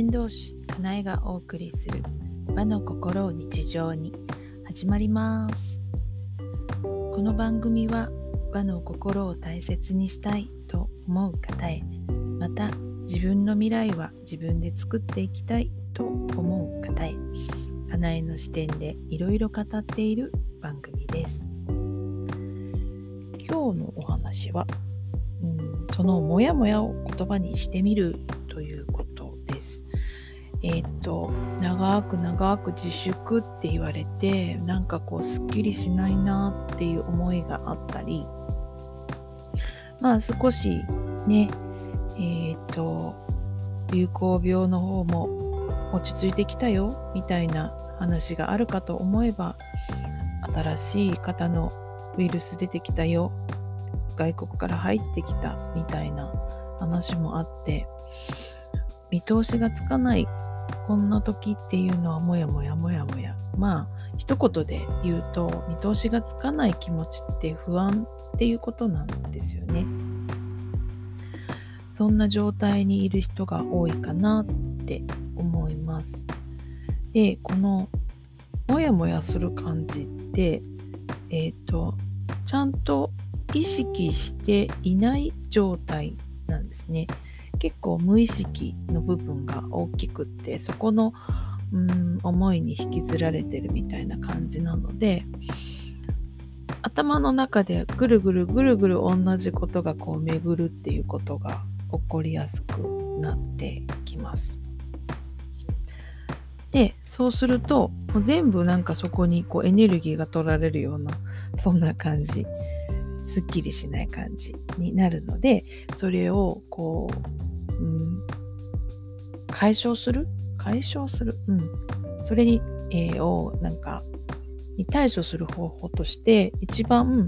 伝道師かなえがお送りする和の心を日常に始まりますこの番組は和の心を大切にしたいと思う方へまた自分の未来は自分で作っていきたいと思う方へかなえの視点でいろいろ語っている番組です今日のお話は、うん、そのモヤモヤを言葉にしてみる。えっ、ー、と、長く長く自粛って言われて、なんかこう、すっきりしないなっていう思いがあったり、まあ少しね、えっ、ー、と、流行病の方も落ち着いてきたよみたいな話があるかと思えば、新しい方のウイルス出てきたよ、外国から入ってきたみたいな話もあって、見通しがつかないこんな時っていうのはもやもやもやもや。まあ一言で言うと見通しがつかない気持ちって不安っていうことなんですよね。そんな状態にいる人が多いかなって思います。でこのもやもやする感じってえっ、ー、とちゃんと意識していない状態なんですね。結構無意識の部分が大きくってそこのうん思いに引きずられてるみたいな感じなので頭の中でぐるぐるぐるぐる同じことがこう巡るっていうことが起こりやすくなってきます。でそうするともう全部なんかそこにこうエネルギーが取られるようなそんな感じすっきりしない感じになるのでそれをこううん、解消する？解消する？うん。それに、えー、を、なんか、に対処する方法として、一番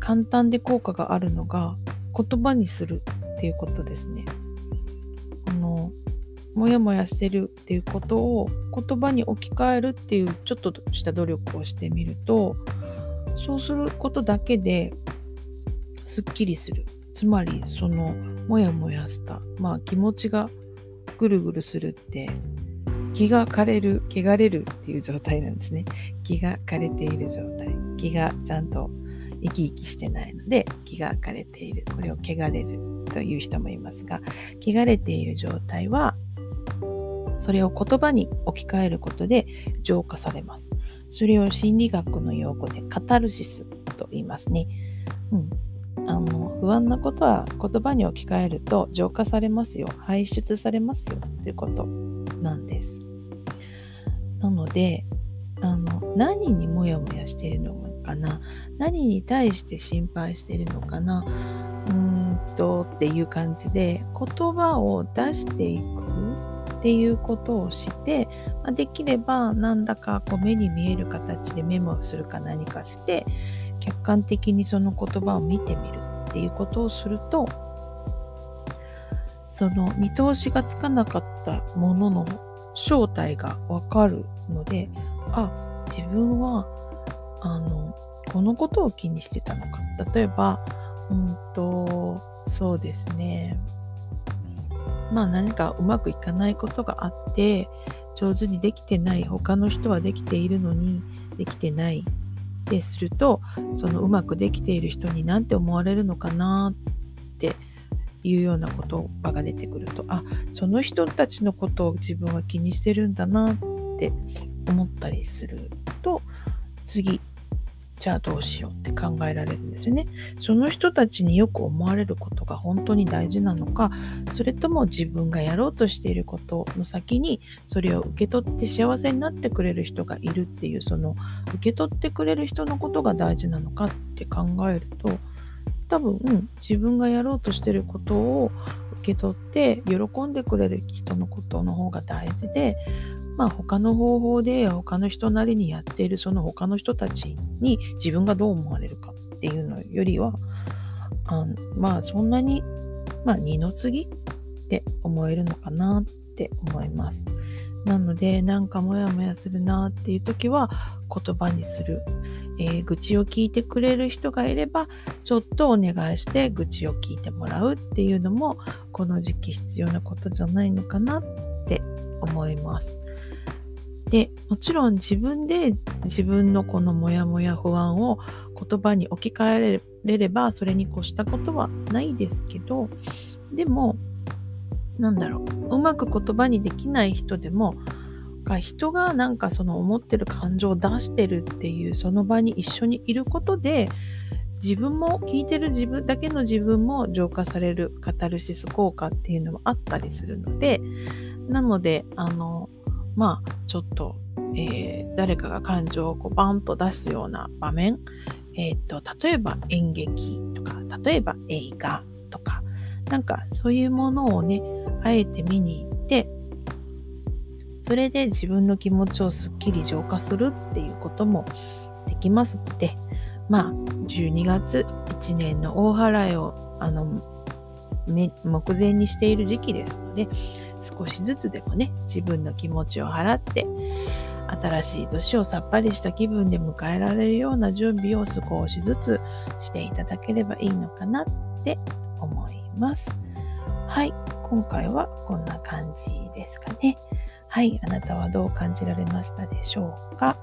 簡単で効果があるのが、言葉にするっていうことですね。あの、もやもやしてるっていうことを言葉に置き換えるっていうちょっとした努力をしてみると、そうすることだけですっきりする。つまり、その、もやもやした、まあ気持ちがぐるぐるするって気が枯れる、汚れるっていう状態なんですね。気が枯れている状態。気がちゃんと生き生きしてないので気が枯れている。これを汚れるという人もいますが、汚れている状態はそれを言葉に置き換えることで浄化されます。それを心理学の用語でカタルシスと言いますね。うん、あの不安なことは言葉に置き換えると浄化されますよ。排出されますよ。ということなんです。なのであの何にモヤモヤしているのかな？何に対して心配しているのかな？うーんとっていう感じで言葉を出していくっていうことをして、まできれば何だかこう目に見える形でメモするか何かして客観的にその言葉を見てみるっていうことをするとその見通しがつかなかったものの正体がわかるのであ自分はあのこのことを気にしてたのか。例えばうんとそうですね。まあ何かうまくいかないことがあって上手にできてない他の人はできているのにできてないってするとそのうまくできている人に何て思われるのかなっていうような言葉が出てくるとあその人たちのことを自分は気にしてるんだなって思ったりすると次じゃあどうしようって考えられるんですよね。その人たちによく思われることが本当に大事なのか、それとも自分がやろうとしていることの先にそれを受け取って幸せになってくれる人がいるっていう、その受け取ってくれる人のことが大事なのかって考えると、多分、自分がやろうとしていることを受け取って喜んでくれる人のことの方が大事でまあ他の方法で他の人なりにやっているその他の人たちに自分がどう思われるかっていうのよりはあまあそんなに、まあ、二の次って思えるのかなって思います。なのでなんかモヤモヤするなっていう時は言葉にする、えー、愚痴を聞いてくれる人がいればちょっとお願いして愚痴を聞いてもらうっていうのもこの時期必要なことじゃないのかなっって思います。で、もちろん自分で自分のこのモヤモヤ不安を言葉に置き換えられればそれに越したことはないですけど、でも、なんだろう、うまく言葉にできない人でも、人がなんかその思ってる感情を出してるっていうその場に一緒にいることで自分も聞いてる自分だけの自分も浄化されるカタルシス効果っていうのもあったりするのでなのであのまあちょっと、えー、誰かが感情をこうバンと出すような場面、えーと、例えば演劇とか例えば映画とかなんかそういうものをねあえて見に行ってそれで自分の気持ちをすっきり浄化するっていうこともできますのでまあ12月1年の大払いをあの、目前にしている時期ですので少しずつでもね自分の気持ちを払って新しい年をさっぱりした気分で迎えられるような準備を少しずつしていただければいいのかなって思います。はい、今回はこんな感じですかね。はい、あなたはどう感じられましたでしょうか？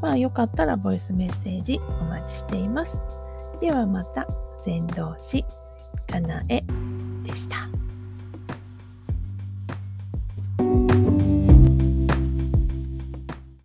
まあよかったらボイスメッセージお待ちしています。ではまた、先導し、かなえでした。